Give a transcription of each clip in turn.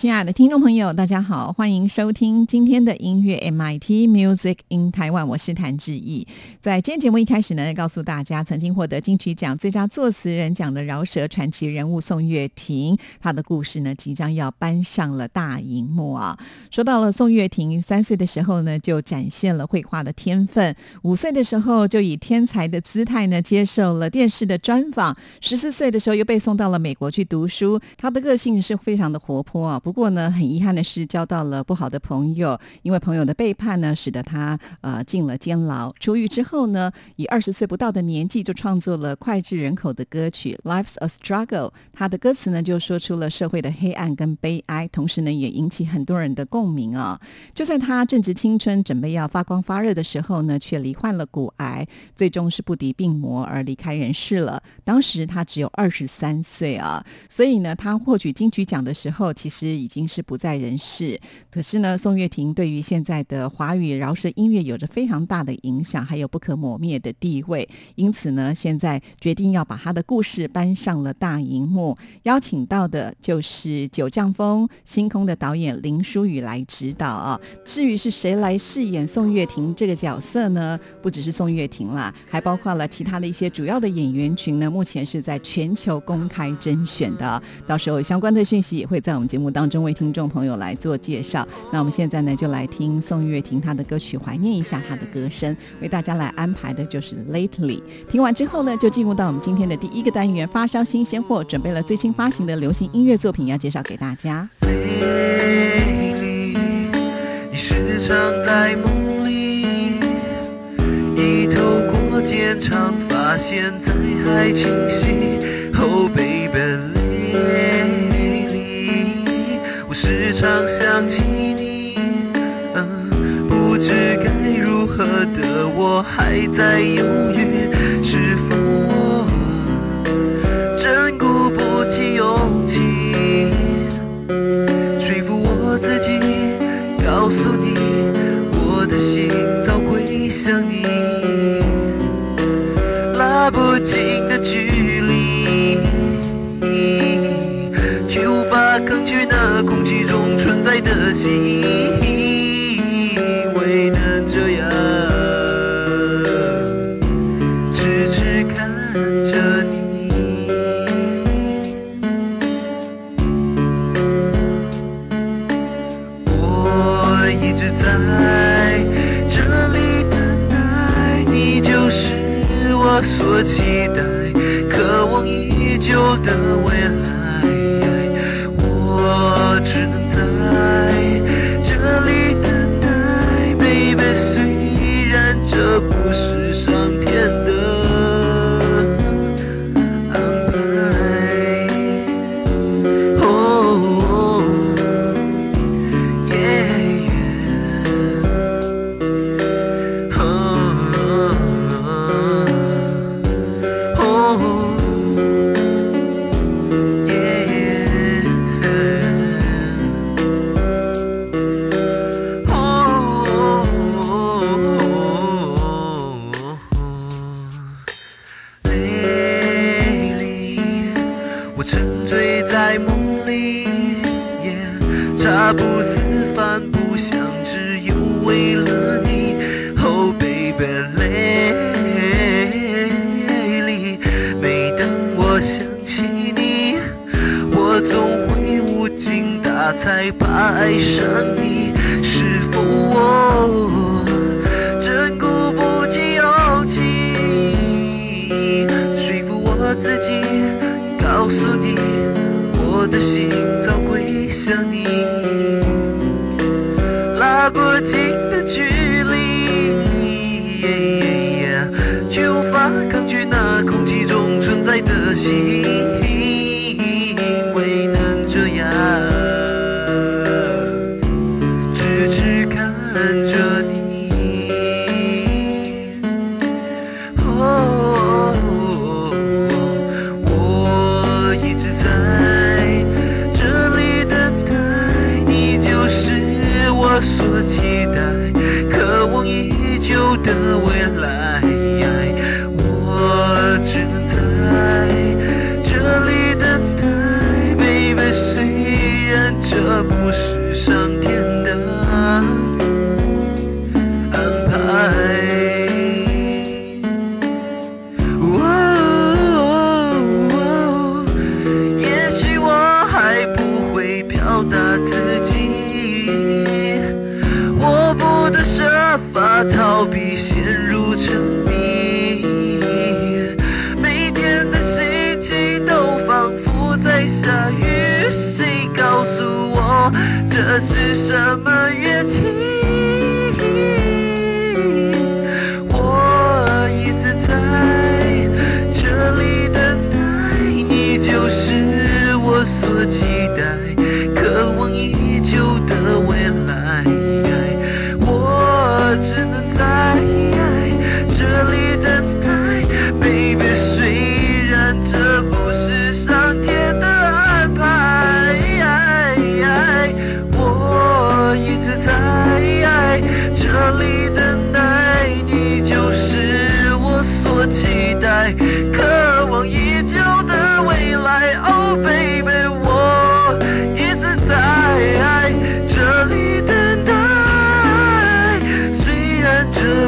亲爱的听众朋友，大家好，欢迎收听今天的音乐 MIT Music in Taiwan，我是谭志毅。在今天节目一开始呢，告诉大家，曾经获得金曲奖最佳作词人奖的饶舌传奇人物宋岳庭，他的故事呢，即将要搬上了大荧幕啊。说到了宋岳庭，三岁的时候呢，就展现了绘画的天分；五岁的时候，就以天才的姿态呢，接受了电视的专访；十四岁的时候，又被送到了美国去读书。他的个性是非常的活泼啊。不不过呢，很遗憾的是交到了不好的朋友，因为朋友的背叛呢，使得他呃进了监牢。出狱之后呢，以二十岁不到的年纪就创作了脍炙人口的歌曲《Life's a Struggle》。他的歌词呢，就说出了社会的黑暗跟悲哀，同时呢，也引起很多人的共鸣啊。就在他正值青春，准备要发光发热的时候呢，却罹患了骨癌，最终是不敌病魔而离开人世了。当时他只有二十三岁啊，所以呢，他获取金曲奖的时候，其实。已经是不在人世，可是呢，宋岳庭对于现在的华语饶舌音乐有着非常大的影响，还有不可磨灭的地位。因此呢，现在决定要把他的故事搬上了大荧幕，邀请到的就是《九降风星空》的导演林书宇来指导啊。至于是谁来饰演宋岳庭这个角色呢？不只是宋岳庭啦，还包括了其他的一些主要的演员群呢。目前是在全球公开甄选的，到时候相关的讯息也会在我们节目当中。中为听众朋友来做介绍，那我们现在呢就来听宋岳庭他的歌曲，怀念一下他的歌声。为大家来安排的就是《Lately》。听完之后呢，就进入到我们今天的第一个单元——发烧新鲜货，准备了最新发行的流行音乐作品要介绍给大家。你时常在梦里，你透过渐长发，现在还清晰。后背。常想起你，不知该如何的我还在犹豫，是否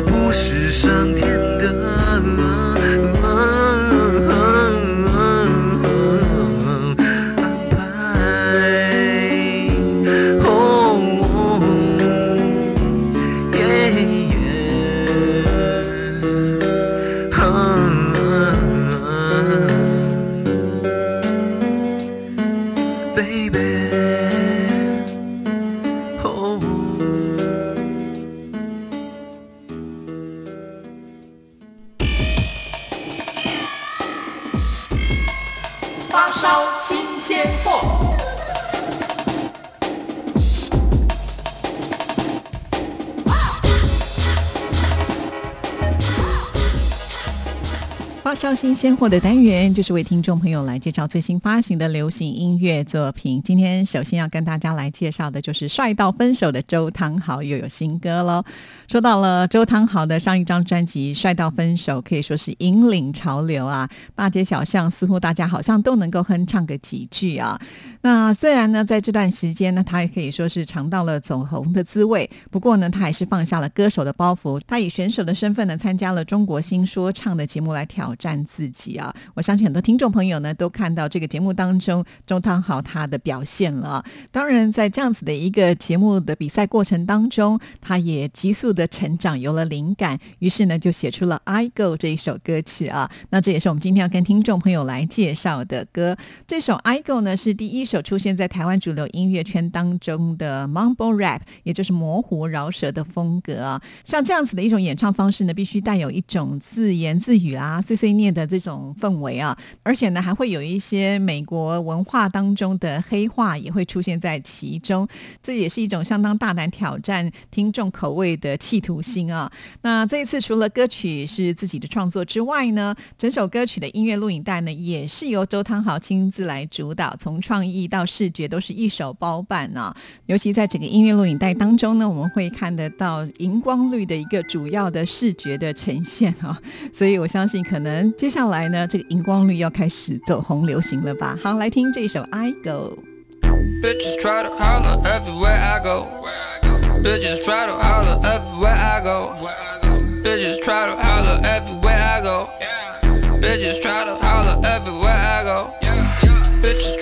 不是神发烧新鲜货的单元，就是为听众朋友来介绍最新发行的流行音乐作品。今天首先要跟大家来介绍的就是帅到分手的周汤豪又有新歌喽。说到了周汤豪的上一张专辑《帅到分手》，可以说是引领潮流啊，大街小巷似乎大家好像都能够哼唱个几句啊。那虽然呢，在这段时间呢，他也可以说是尝到了走红的滋味，不过呢，他还是放下了歌手的包袱，他以选手的身份呢，参加了中国新说唱的节目来挑战自己啊。我相信很多听众朋友呢，都看到这个节目当中周汤豪他的表现了。当然，在这样子的一个节目的比赛过程当中，他也急速的成长，有了灵感，于是呢，就写出了《I Go》这一首歌曲啊。那这也是我们今天要跟听众朋友来介绍的歌。这首《I Go》呢，是第一首出现在台湾主流音乐圈当中的 Mumble Rap，也就是模糊饶舌的风格啊。像这样子的一种演唱方式呢，必须带有一种自言自语啊、碎碎念的这种氛围啊，而且呢，还会有一些美国文化当中的黑话也会出现在其中。这也是一种相当大胆挑战听众口味的企图心啊。那这一次除了歌曲是自己的创作之外呢，整首歌曲的音乐录影带呢，也是由周汤豪亲自来主导，从创意到视觉都是一手包办啊。尤其在整个音乐录影带当中呢，我们会看得到荧光绿的一个主要的视觉的呈现啊。所以我相信，可能接下来来呢，这个荧光绿要开始走红流行了吧？好，来听这一首《I Go》。Bitches try to holler everywhere I go. Bitches try to holler everywhere I go. Bitches try to holler everywhere I go. Bitches try to holler everywhere I go. Bitches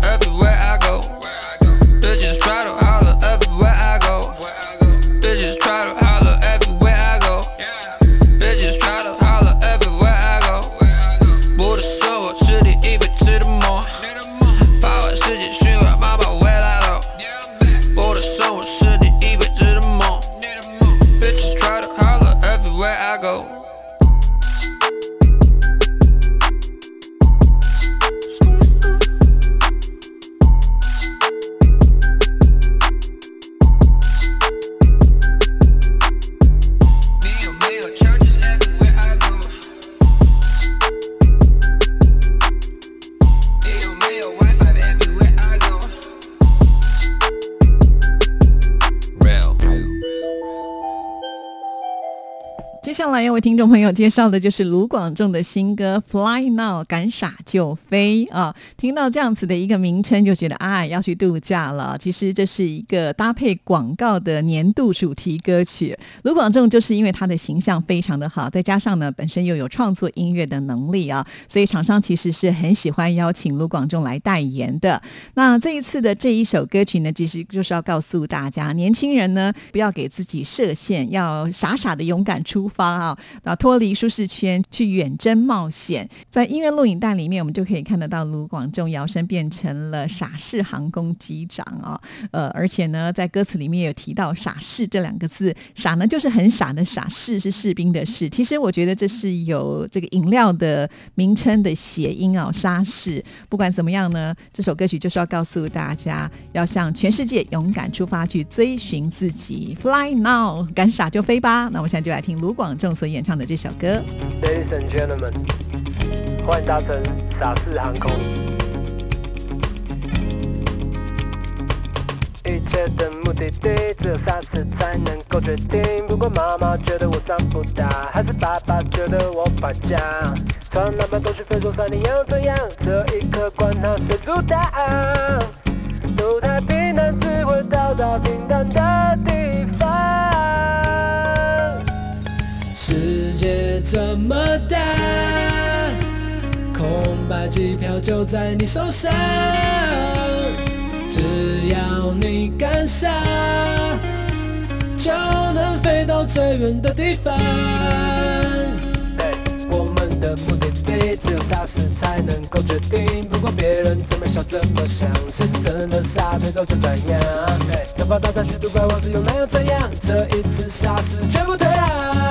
听众朋友介绍的就是卢广仲的新歌《Fly Now》，敢傻就飞啊！听到这样子的一个名称，就觉得啊要去度假了。其实这是一个搭配广告的年度主题歌曲。卢广仲就是因为他的形象非常的好，再加上呢本身又有创作音乐的能力啊，所以厂商其实是很喜欢邀请卢广仲来代言的。那这一次的这一首歌曲呢，其实就是要告诉大家，年轻人呢不要给自己设限，要傻傻的勇敢出发啊，啊脱离舒适圈，去远征冒险。在音乐录影带里面，我们就可以看得到卢广仲摇身变成了傻事航空机长啊，呃，而且呢，在歌词里面有提到“傻事”这两个字，傻呢就是很傻的傻，士是士兵的士。其实我觉得这是有这个饮料的名称的谐音啊，沙士。不管怎么样呢，这首歌曲就是要告诉大家，要向全世界勇敢出发，去追寻自己，Fly now，敢傻就飞吧。那我现在就来听卢广仲所演唱的这首歌。Ladies and gentlemen，欢迎搭乘傻事航空。一切的目的地只有傻事才能够决定。不管妈妈觉得我长不大，还是爸爸觉得我败家，从哪边都去非洲山里要怎样？这一刻管他谁主打。路太平坦，只会到达平坦的地方。世界这么大，空白机票就在你手上，只要你敢想，就能飞到最远的地方。我们的目的地只有傻事才能够决定，不管别人怎么想怎么想，谁是真的傻，推走就怎样。要把大战去杜拜，往事又那又怎样？这一次傻事绝不退让。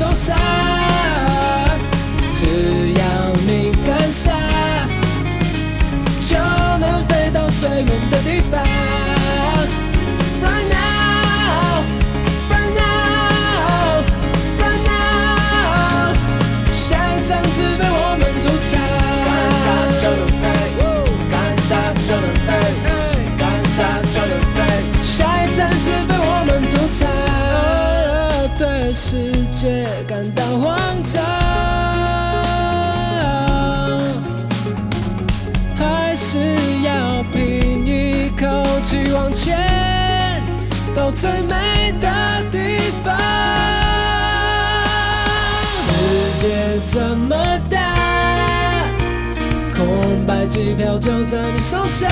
就在最美的地方。世界这么大空白机票就在你手上。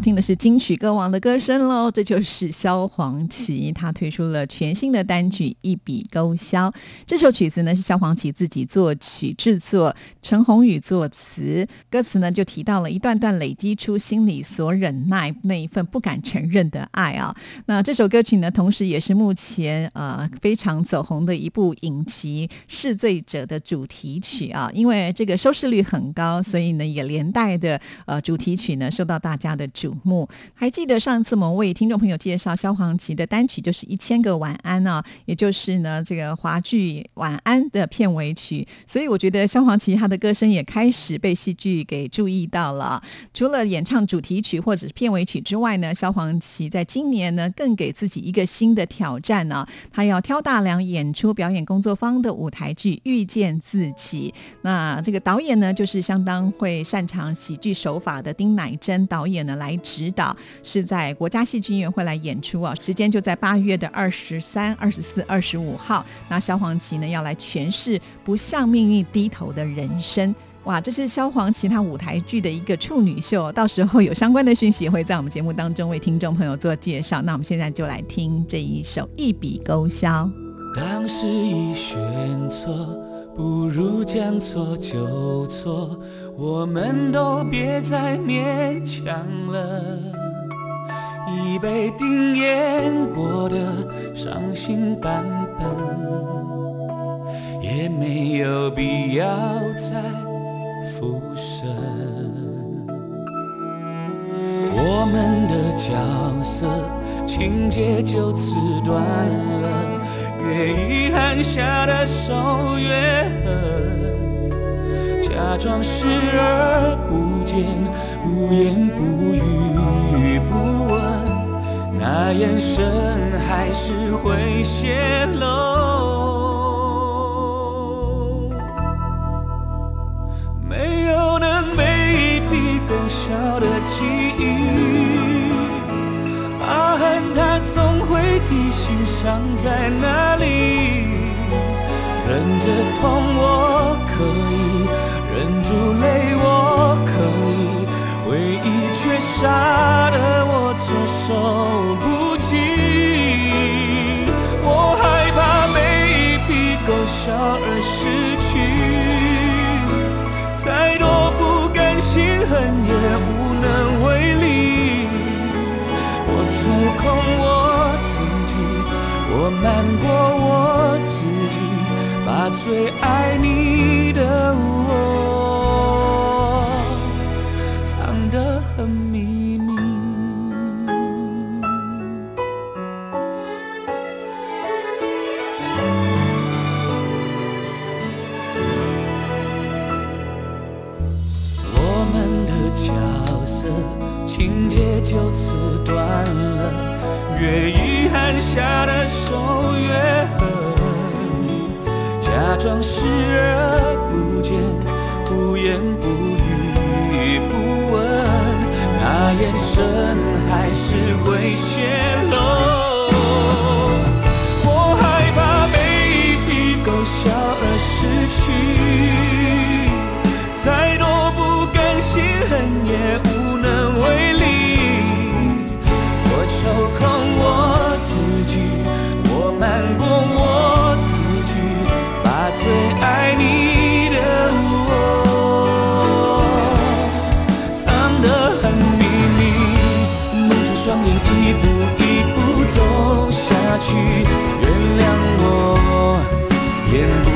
要听的是金曲歌王的歌声喽，这就是萧煌奇，他推出了全新的单曲《一笔勾销》。这首曲子呢是萧煌奇自己作曲制作，陈鸿宇作词，歌词呢就提到了一段段累积出心里所忍耐那一份不敢承认的爱啊。那这首歌曲呢，同时也是目前呃非常走红的一部影集《试罪者》的主题曲啊，因为这个收视率很高，所以呢也连带的呃主题曲呢受到大家的目。还记得上次我们为听众朋友介绍萧煌奇的单曲就是《一千个晚安》啊，也就是呢这个华剧《晚安》的片尾曲，所以我觉得萧煌奇他的歌声也开始被戏剧给注意到了。除了演唱主题曲或者是片尾曲之外呢，萧煌奇在今年呢更给自己一个新的挑战呢、他要挑大梁演出表演工作坊的舞台剧《遇见自己》。那这个导演呢，就是相当会擅长喜剧手法的丁乃真导演呢来来指导，是在国家戏剧院会来演出啊，时间就在八月的二十三、二十四、二十五号。那萧煌奇呢要来诠释不向命运低头的人生。哇，这是萧煌奇他舞台剧的一个处女秀，到时候有相关的讯息会在我们节目当中为听众朋友做介绍。那我们现在就来听这一首《一笔勾销》。当时已选错，不如将错就错，我们都别再勉强了。已被定演过的伤心版本，也没有必要再复生。我们的角色情节就此断了，越遗憾下的手越狠，假装视而不见，不言不语不问，那眼神还是会泄露。没有能被一笔勾销的记忆，疤痕它总会提醒伤在哪里。忍着痛我可以，忍住泪我可以，回忆却杀得我措手不及。我害怕每一笔勾销而失去。再多不甘心，恨也无抽空我自己，我瞒过我自己，把最爱你的越遗憾下的手越狠，假装视而不见，不言不语不问，那眼神还是会泄露。我害怕被一笔勾销而失去，眼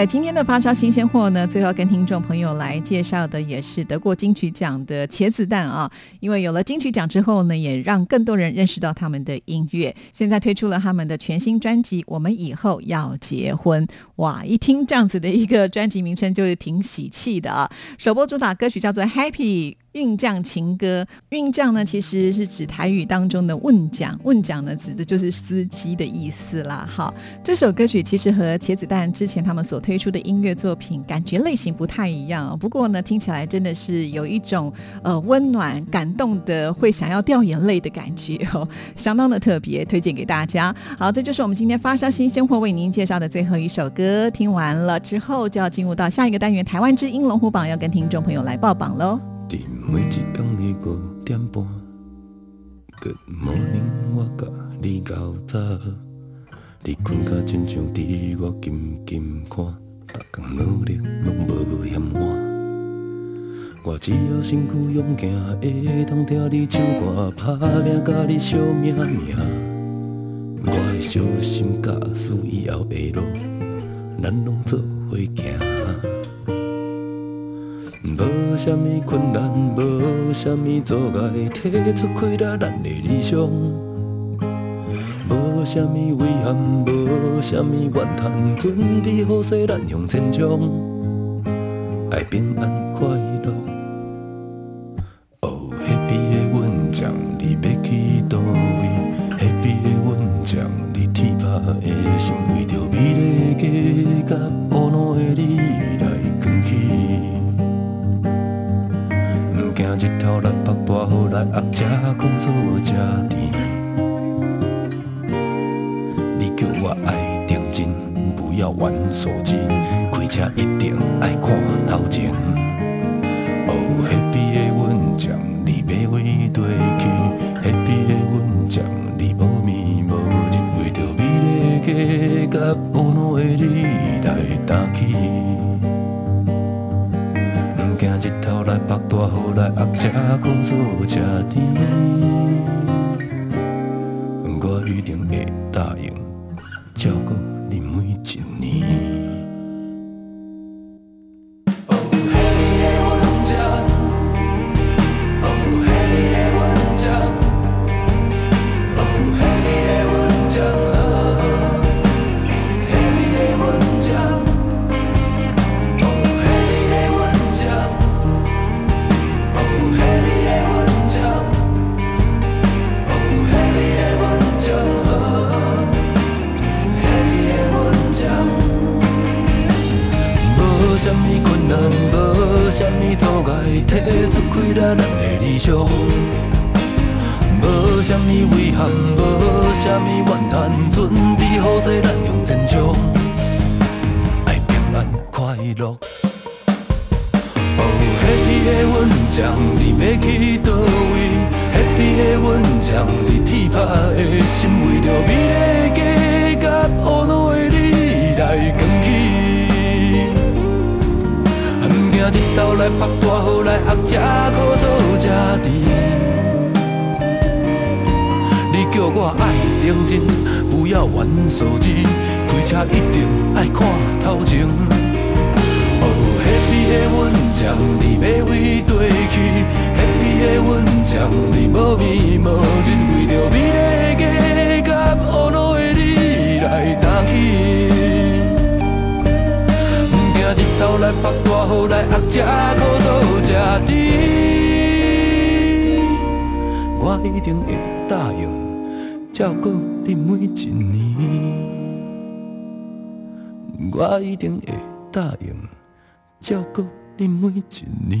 在今天的发烧新鲜货呢，最后跟听众朋友来介绍的也是得过金曲奖的茄子蛋啊。因为有了金曲奖之后呢，也让更多人认识到他们的音乐。现在推出了他们的全新专辑《我们以后要结婚》。哇，一听这样子的一个专辑名称，就是挺喜气的啊。首播主打歌曲叫做《Happy》。运将情歌，运将呢其实是指台语当中的问讲，问讲呢指的就是司机的意思啦。好，这首歌曲其实和茄子蛋之前他们所推出的音乐作品感觉类型不太一样，不过呢听起来真的是有一种呃温暖、感动的，会想要掉眼泪的感觉哦，相当的特别，推荐给大家。好，这就是我们今天发烧新鲜货为您介绍的最后一首歌，听完了之后就要进入到下一个单元——台湾之音龙虎榜，要跟听众朋友来报榜喽。伫每一天的五点半你较早。你困甲亲像伫我金金看，逐工努力拢无嫌晚。我只要身躯勇行，会当听你唱歌，打拼甲你相命命。我的小心驾驶以后的路，咱拢做伙行。无啥物困难，无啥物阻碍，摕出开了咱的理想。无啥物遗憾，无啥物怨叹，准备好势咱向前冲。爱平安快乐。的阮将你无眠无日，为着美丽的甲婀娜的你来担起。不怕日头来拍拖，后来压车苦做吃甜。我一定会答应照顾你每一年。我一定会答应照顾你每一年。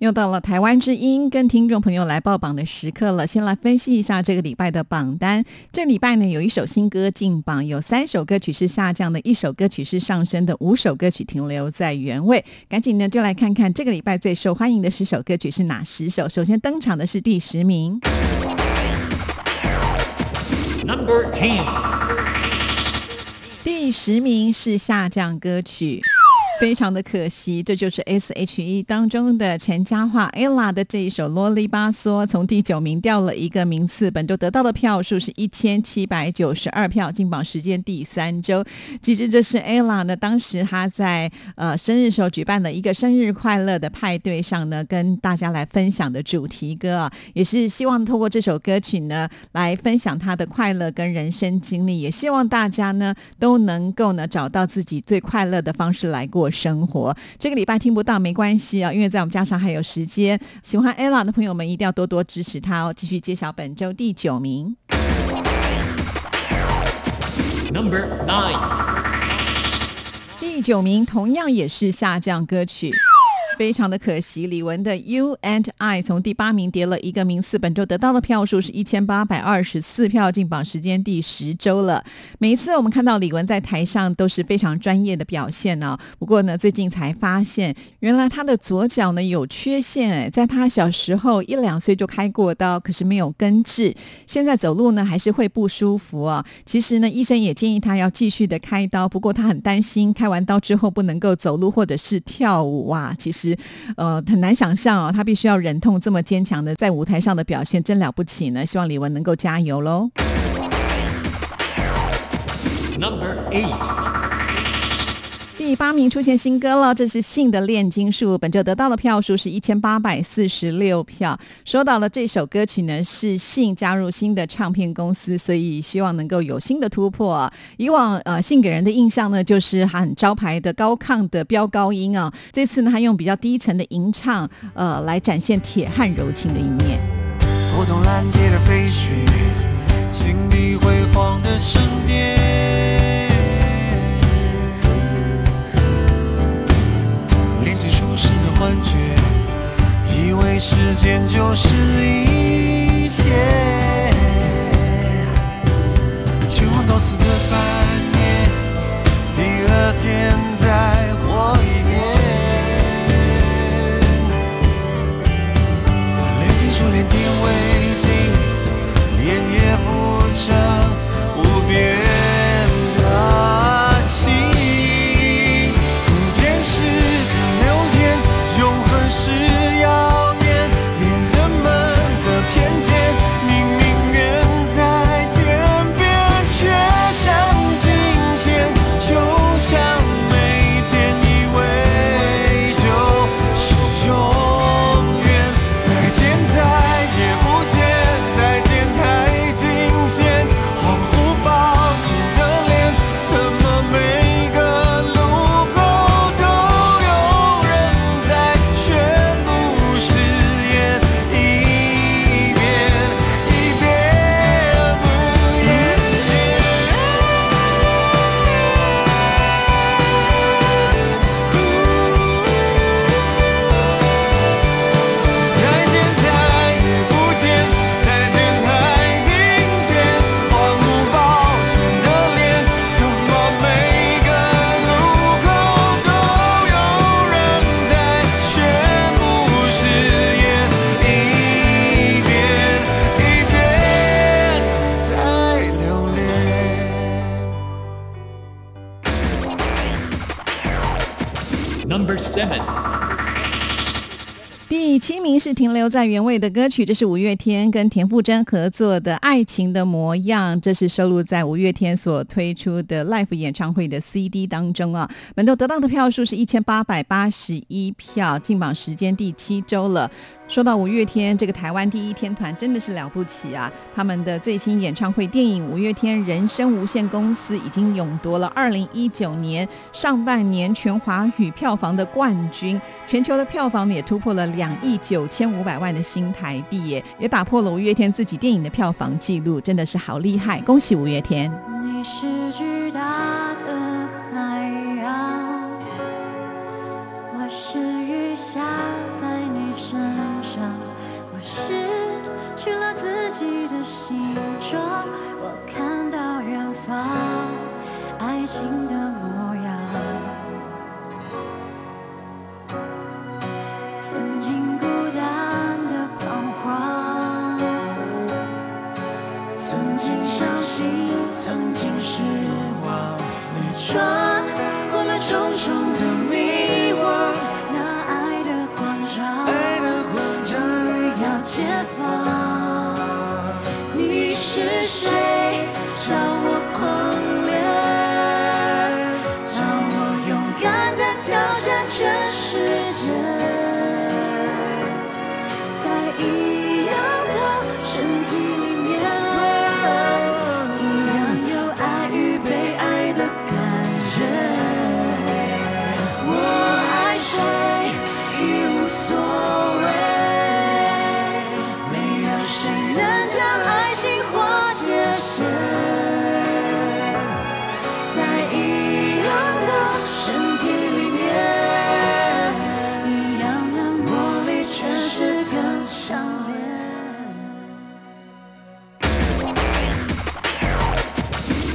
又到了台湾之音跟听众朋友来报榜的时刻了。先来分析一下这个礼拜的榜单。这礼拜呢，有一首新歌进榜，有三首歌曲是下降的，一首歌曲是上升的，五首歌曲停留在原位。赶紧呢，就来看看这个礼拜最受欢迎的十首歌曲是哪十首。首先登场的是第十名。Number Ten。第十名是下降歌曲。非常的可惜，这就是 S.H.E 当中的陈嘉桦 ella 的这一首《啰里吧嗦》，从第九名掉了一个名次。本周得到的票数是一千七百九十二票，进榜时间第三周。其实这是 ella 呢，当时她在呃生日时候举办的一个生日快乐的派对上呢，跟大家来分享的主题歌啊，也是希望透过这首歌曲呢，来分享她的快乐跟人生经历，也希望大家呢都能够呢找到自己最快乐的方式来过生活。这个礼拜听不到没关系啊，因为在我们加上还有时间。喜欢 ella 的朋友们一定要多多支持她哦。继续揭晓本周第九名。Number Nine。第九名同样也是下降歌曲。非常的可惜，李玟的《You and I》从第八名跌了一个名次，本周得到的票数是一千八百二十四票，进榜时间第十周了。每一次我们看到李玟在台上都是非常专业的表现呢、不过呢，最近才发现，原来她的左脚呢有缺陷，哎，在她小时候一两岁就开过刀，可是没有根治，现在走路呢还是会不舒服啊。其实呢，医生也建议她要继续的开刀，不过她很担心开完刀之后不能够走路或者是跳舞哇。其实，呃，很难想象哦，他必须要忍痛这么坚强的在舞台上的表现，真了不起呢。希望李玟能够加油喽。Number Eight。第八名出现新歌了，这是信的炼金术，本周得到的票数是一千八百四十六票。说到了这首歌曲呢，是信加入新的唱片公司，所以希望能够有新的突破、以往呃信给人的印象呢，就是很招牌的高亢的飙高音啊，这次呢，他用比较低沉的吟唱，呃，来展现铁汉柔情的一面。拨动蓝天的飞絮，请你挥幻觉，以为时间就是一切。全忘都死的半夜，第二天再。Number seven. 第七名是停留在原位的歌曲，这是五月天跟田馥甄合作的《爱情的模样》，这是收录在五月天所推出的 l i f e 演唱会的 CD 当中啊。本周得到的票数是一千八百八十一票，进榜时间第七周了。说到五月天这个台湾第一天团，真的是了不起啊！他们的最新演唱会电影《五月天人生无限公司》已经勇夺了二零一九年上半年全华语票房的冠军，全球的票房也突破了两亿九千五百万的新台币耶，也打破了五月天自己电影的票房纪录，真的是好厉害！恭喜五月天！你是巨大的海洋，我是己的形状，我看到远方爱情的模样。曾经孤单的彷徨，曾经相信，曾经失望，你穿过了重重的迷惘，那爱的慌张，爱的慌张要解放。是谁？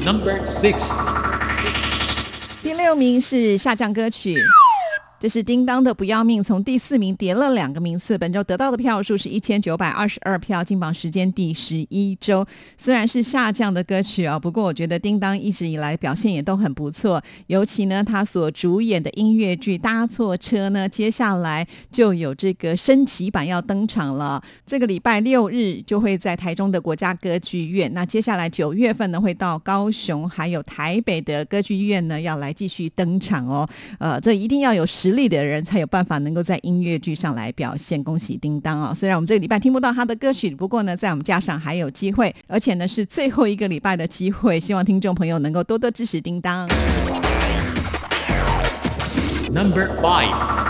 Number six. 第六名是下降歌曲。这是叮当的不要命，从第四名跌了两个名次。本周得到的票数是一千九百二十二票，进榜时间第十一周。虽然是下降的歌曲啊，不过我觉得叮当一直以来表现也都很不错。尤其呢，他所主演的音乐剧《搭错车》呢，接下来就有这个升级版要登场了。这个礼拜六日就会在台中的国家歌剧院，那接下来九月份呢会到高雄还有台北的歌剧院呢要来继续登场哦。呃，这一定要有实力的人才有办法能够在音乐剧上来表现。恭喜叮当啊！虽然我们这个礼拜听不到他的歌曲，不过呢，在我们加上还有机会，而且呢是最后一个礼拜的机会，希望听众朋友能够多多支持叮当。Number five.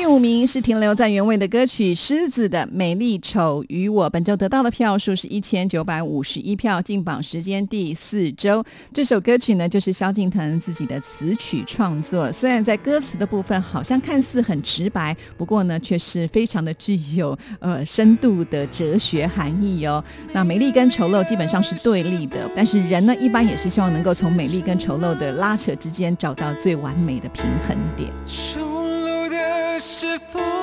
第五名是停留在原位的歌曲《狮子的美丽丑与我》，本周得到的票数是一千九百五十一票，进榜时间第四周。这首歌曲呢，就是萧敬腾自己的词曲创作，虽然在歌词的部分好像看似很直白，不过呢，却是非常的具有呃深度的哲学含义哦。那美丽跟丑陋基本上是对立的，但是人呢，一般也是希望能够从美丽跟丑陋的拉扯之间找到最完美的平衡点。是否？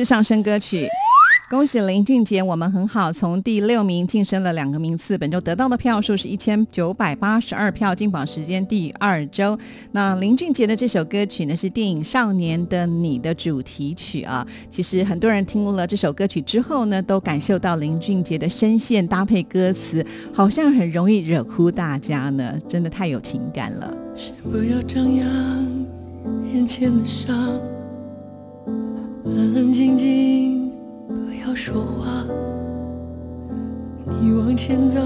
是上升歌曲。恭喜林俊杰，我们很好，从第六名晋升了两个名次。本周得到的票数是一千九百八十二票，金榜时间第二周。那林俊杰的这首歌曲呢，是电影《少年的你》的主题曲啊。其实很多人听了这首歌曲之后呢，都感受到林俊杰的声线搭配歌词，好像很容易惹哭大家呢，真的太有情感了。不要张扬眼前的伤，安安静静，不要说话。你往前走，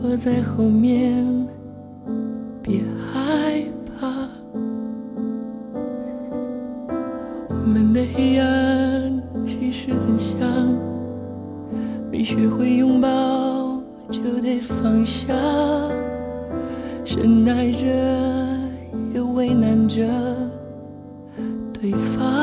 我在后面，别害怕。我们的黑暗其实很像，没学会拥抱就得放下。深爱着，也为难着对方。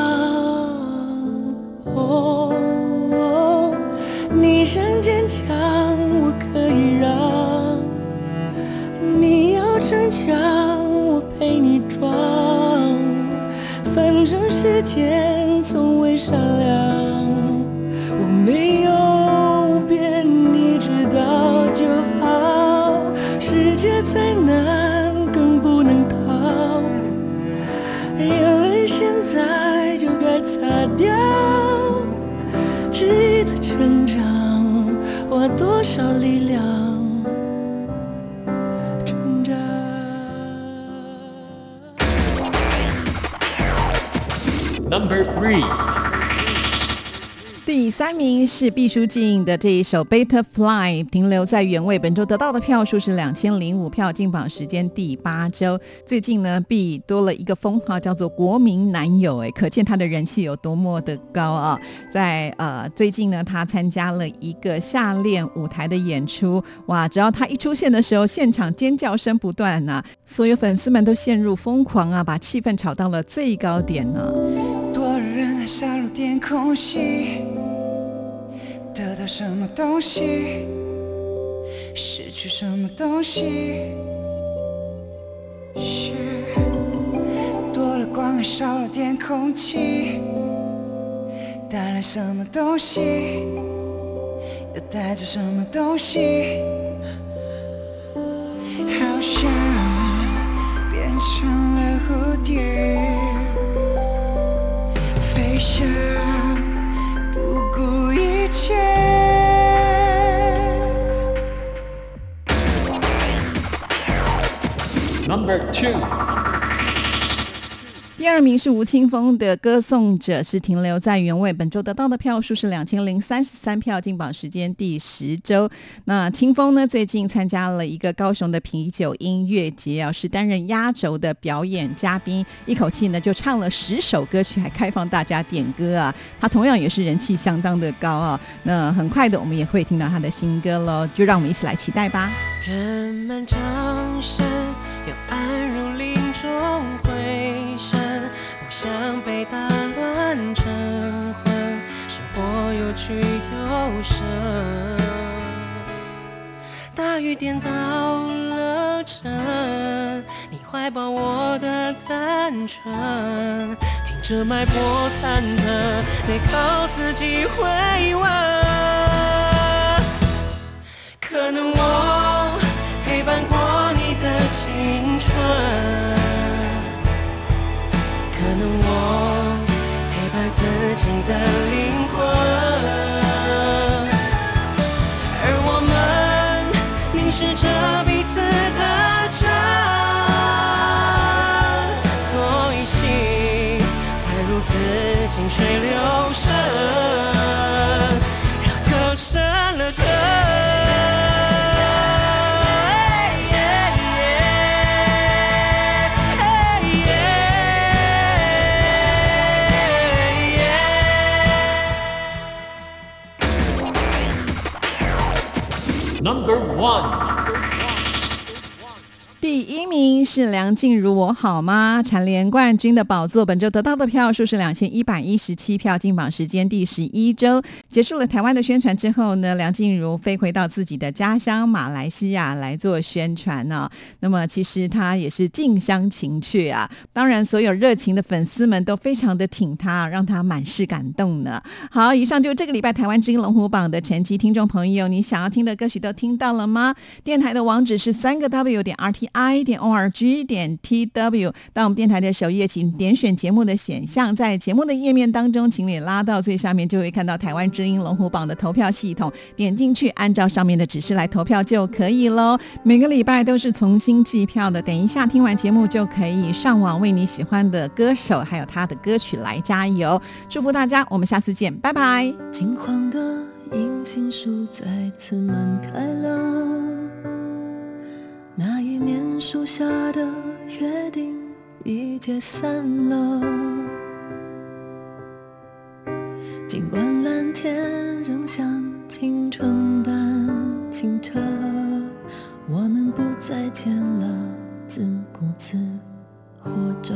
Number 3第三名是毕书尽的这一首《Butterfly》，停留在原位。本周得到的票数是两千零五票，进榜时间第八周。最近呢，毕多了一个封号，叫做“国民男友”，哎，可见他的人气有多么的高啊！在呃最近呢，他参加了一个夏恋舞台的演出，哇！只要他一出现的时候，现场尖叫声不断呐、所有粉丝们都陷入疯狂啊，把气氛炒到了最高点呢、的人海杀入天空隙，得到什么东西，失去什么东西。是多了光，还少了点空气，带来什么东西，又带走什么东西。好像变成了蝴蝶。Number two，第二名是吴青峰的《歌颂者》，是停留在原位。本周得到的票数是两千零三十三票，进榜时间第十周。那清风呢，最近参加了一个高雄的啤酒音乐节啊，是担任压轴的表演嘉宾，一口气呢就唱了十首歌曲，还开放大家点歌啊。他同样也是人气相当的高啊。那很快的，我们也会听到他的新歌喽，就让我们一起来期待吧。人们打乱成魂，生活有曲有声。大雨点倒了城，你怀抱我的单纯，听着脉搏忐忑，得靠自己回稳。可能我陪伴过你的青春，可能我自己的灵魂，而我们凝视着彼此的真，所以心才如此静水流，Number 1第一名是梁静茹，我好吗？蝉联冠军的宝座，本周得到的票数是两千一百一十七票，进榜时间第十一周。结束了台湾的宣传之后呢，梁静茹飞回到自己的家乡马来西亚来做宣传呢、那么其实她也是近乡情怯啊，当然所有热情的粉丝们都非常的挺她，让她满是感动呢。好，以上就这个礼拜台湾之音龙虎榜的成绩，听众朋友，你想要听的歌曲都听到了吗？电台的网址是三个 W 点 RTI i. 点 ORG 点 TW，到我们电台的首页，请点选节目的选项，在节目的页面当中，请你拉到最下面，就会看到台湾之音龙虎榜的投票系统，点进去，按照上面的指示来投票就可以喽。每个礼拜都是重新计票的，等一下听完节目就可以上网为你喜欢的歌手还有他的歌曲来加油。祝福大家，我们下次见，拜拜。金黄的银杏树再次满开了，那一年树下的约定已解散了。尽管蓝天仍像青春般清澈，我们不再见了，自顾自活着。